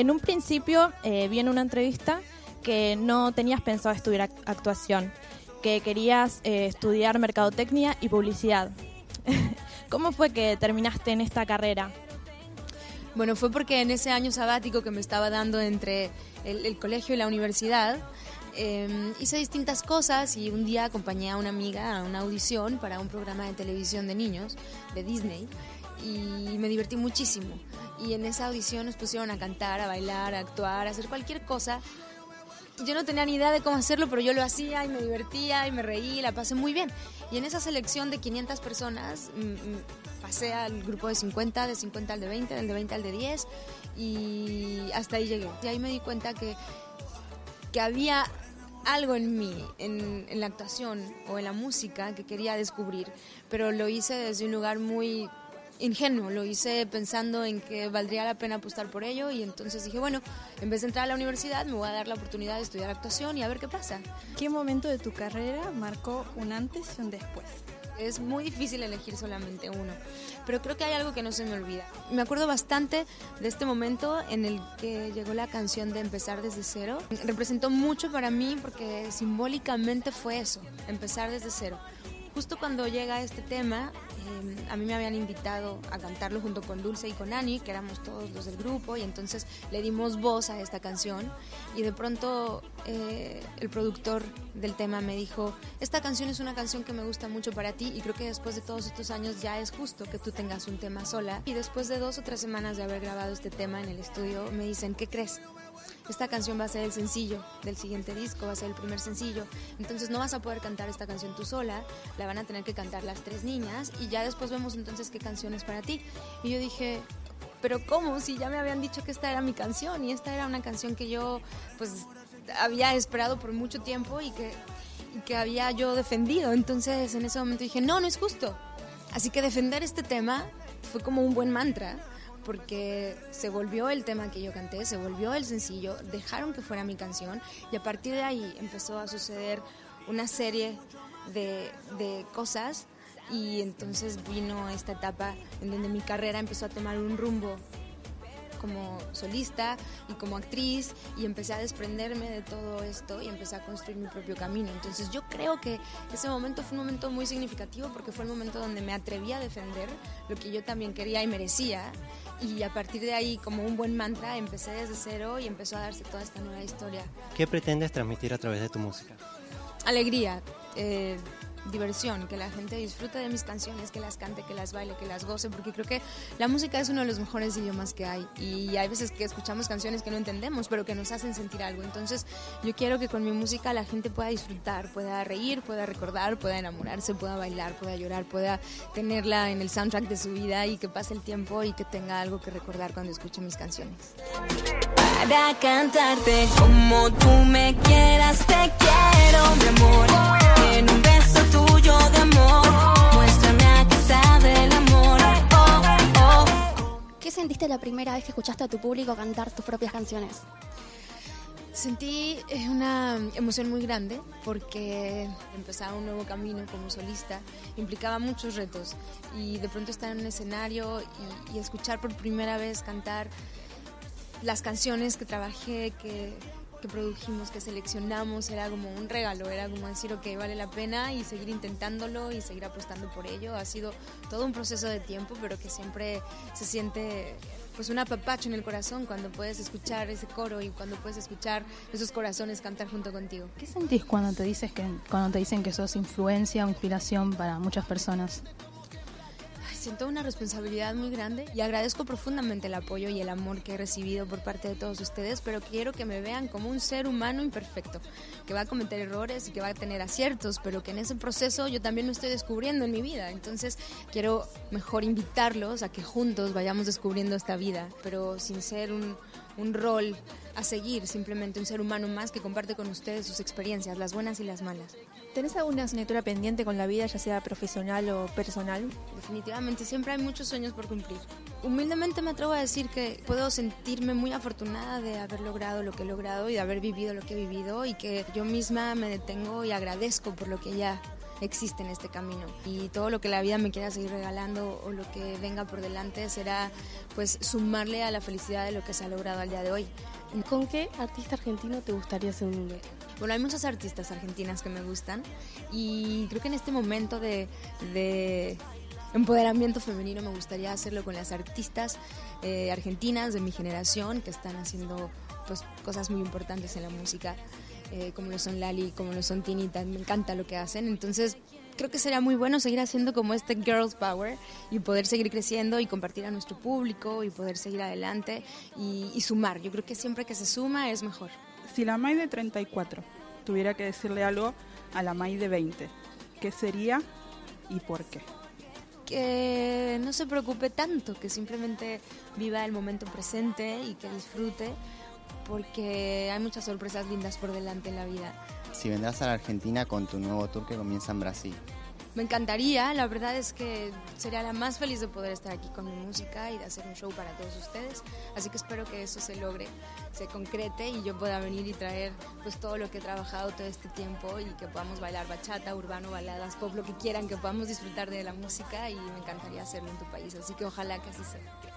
En un principio eh, vi en una entrevista que no tenías pensado estudiar actuación, que querías eh, estudiar mercadotecnia y publicidad. ¿Cómo fue que terminaste en esta carrera? Bueno, fue porque en ese año sabático que me estaba dando entre el, colegio y la universidad, em, hice distintas cosas y un día acompañé a una amiga a una audición para un programa de televisión de niños de Disney y me divertí muchísimo. Y en esa audición nos pusieron a cantar, a bailar, a actuar, a hacer cualquier cosa. Yo no tenía ni idea de cómo hacerlo, pero yo lo hacía y me divertía y me reí y la pasé muy bien. Y en esa selección de 500 personas mm, mm, pasé al grupo de 50, de 50 al de 20, del de 20 al de 10 y hasta ahí llegué. Y ahí me di cuenta que, que había algo en mí, en, en, la actuación o en la música que quería descubrir, pero lo hice desde un lugar muy ingenuo, lo hice pensando en que valdría la pena apostar por ello y entonces dije, bueno, en vez de entrar a la universidad me voy a dar la oportunidad de estudiar actuación y a ver qué pasa. ¿Qué momento de tu carrera marcó un antes y un después? Es muy difícil elegir solamente uno, pero creo que hay algo que no se me olvida. Me acuerdo bastante de este momento en el que llegó la canción de Empezar desde cero. Representó mucho para mí porque simbólicamente fue eso, empezar desde cero justo cuando llega este tema, em, a mí me habían invitado a cantarlo junto con Dulce y con Ani, que éramos todos los del grupo, y entonces le dimos voz a esta canción. Y de pronto eh, el productor del tema me dijo, esta canción es una canción que me gusta mucho para ti y creo que después de todos estos años ya es justo que tú tengas un tema sola. Y después de dos o tres semanas de haber grabado este tema en el estudio, me dicen, ¿qué crees? Esta canción va a ser el sencillo del siguiente disco, va a ser el primer sencillo. Entonces no vas a poder cantar esta canción tú sola, la van a tener que cantar las tres niñas y ya después vemos entonces qué canción es para ti. Y yo dije, pero ¿cómo? Si ya me habían dicho que esta era mi canción y esta era una canción que yo pues había esperado por mucho tiempo y que, y que había yo defendido. Entonces en ese momento dije, no, no es justo. Así que defender este tema fue como un buen mantra porque se volvió el tema que yo canté, se volvió el sencillo, dejaron que fuera mi canción y a partir de ahí empezó a suceder una serie de, de cosas y entonces vino esta etapa en donde mi carrera empezó a tomar un rumbo como solista y como actriz y empecé a desprenderme de todo esto y empecé a construir mi propio camino. Entonces yo creo que ese momento fue un momento muy significativo porque fue el momento donde me atreví a defender lo que yo también quería y merecía y a partir de ahí como un buen mantra empecé desde cero y empezó a darse toda esta nueva historia. ¿Qué pretendes transmitir a través de tu música? Alegría. Eh, diversión, que la gente disfrute de mis canciones, que las cante, que las baile, que las goce, porque creo que la música es uno de los mejores idiomas que hay y hay veces que escuchamos canciones que no entendemos, pero que nos hacen sentir algo. Entonces yo quiero que con mi música la gente pueda disfrutar, pueda reír, pueda recordar, pueda enamorarse, pueda bailar, pueda llorar, pueda tenerla en el soundtrack de su vida y que pase el tiempo y que tenga algo que recordar cuando escuche mis canciones. Para cantarte como tú me primera vez que escuchaste a tu público cantar tus propias canciones? Sentí eh, una emoción muy grande porque empezaba un nuevo camino como solista, implicaba muchos retos y de pronto estar en un escenario y, y escuchar por primera vez cantar las canciones que trabajé, que que produjimos, que seleccionamos, era como un regalo, era como decir, ok, vale la pena y seguir intentándolo y seguir apostando por ello. Ha sido todo un proceso de tiempo, pero que siempre se siente pues un apapacho en el corazón cuando puedes escuchar ese coro y cuando puedes escuchar esos corazones cantar junto contigo. ¿Qué sentís cuando te dices que cuando te dicen que sos influencia o inspiración para muchas personas? Siento una responsabilidad muy grande y agradezco profundamente el apoyo y el amor que he recibido por parte de todos ustedes, pero quiero que me vean como un ser humano imperfecto, que va a cometer errores y que va a tener aciertos, pero que en ese proceso yo también lo estoy descubriendo en mi vida. Entonces quiero mejor invitarlos a que juntos vayamos descubriendo esta vida, pero sin ser un, un rol a seguir, simplemente un ser humano más que comparte con ustedes sus experiencias, las buenas y las malas. ¿Tenés alguna asignatura pendiente con la vida, ya sea profesional o personal? Definitivamente, siempre hay muchos sueños por cumplir. Humildemente me atrevo a decir que puedo sentirme muy afortunada de haber logrado lo que he logrado y de haber vivido lo que he vivido y que yo misma me detengo y agradezco por lo que ya existe en este camino y todo lo que la vida me quiera seguir regalando o lo que venga por delante será pues sumarle a la felicidad de lo que se ha logrado al día de hoy. ¿Con qué artista argentino te gustaría hacer un dueto? Bueno, hay muchas artistas argentinas que me gustan y creo que en este momento de, de empoderamiento femenino me gustaría hacerlo con las artistas eh, argentinas de mi generación que están haciendo pues cosas muy importantes en la música eh, como lo son Lali, como lo son Tinita, me encanta lo que hacen, entonces creo que sería muy bueno seguir haciendo como este Girls Power y poder seguir creciendo y compartir a nuestro público y poder seguir adelante y, y sumar, yo creo que siempre que se suma es mejor. Si la May de 34 tuviera que decirle algo a la May de 20, ¿qué sería y por qué? que no se preocupe tanto, que simplemente viva el momento presente y que disfrute, porque hay muchas sorpresas lindas por delante en la vida. Si vendrás a la Argentina con tu nuevo tour que comienza en Brasil. Me encantaría, la verdad es que sería la más feliz de poder estar aquí con mi música y de hacer un show para todos ustedes, así que espero que eso se logre, se concrete y yo pueda venir y traer pues todo lo que he trabajado todo este tiempo y que podamos bailar bachata, urbano, baladas, pop, lo que quieran, que podamos disfrutar de la música y me encantaría hacerlo en tu país, así que ojalá que así sea.